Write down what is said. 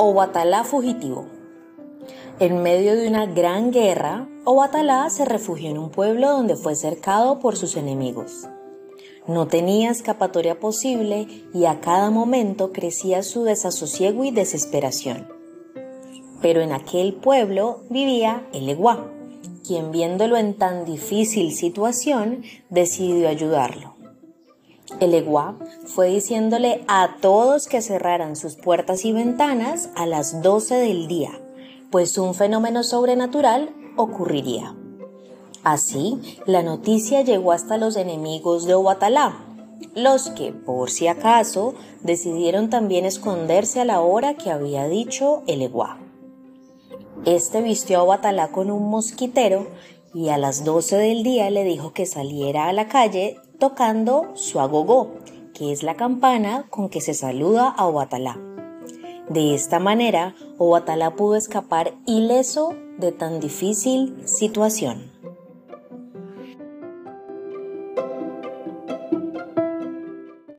Obatalá fugitivo. En medio de una gran guerra, Obatalá se refugió en un pueblo donde fue cercado por sus enemigos. No tenía escapatoria posible y a cada momento crecía su desasosiego y desesperación. Pero en aquel pueblo vivía el Eguá, quien viéndolo en tan difícil situación decidió ayudarlo. El Eguá fue diciéndole a todos que cerraran sus puertas y ventanas a las 12 del día, pues un fenómeno sobrenatural ocurriría. Así, la noticia llegó hasta los enemigos de Obatalá, los que, por si acaso, decidieron también esconderse a la hora que había dicho el Eguá. Este vistió a Obatalá con un mosquitero y a las 12 del día le dijo que saliera a la calle tocando su agogó, que es la campana con que se saluda a Obatalá. De esta manera, Obatalá pudo escapar ileso de tan difícil situación.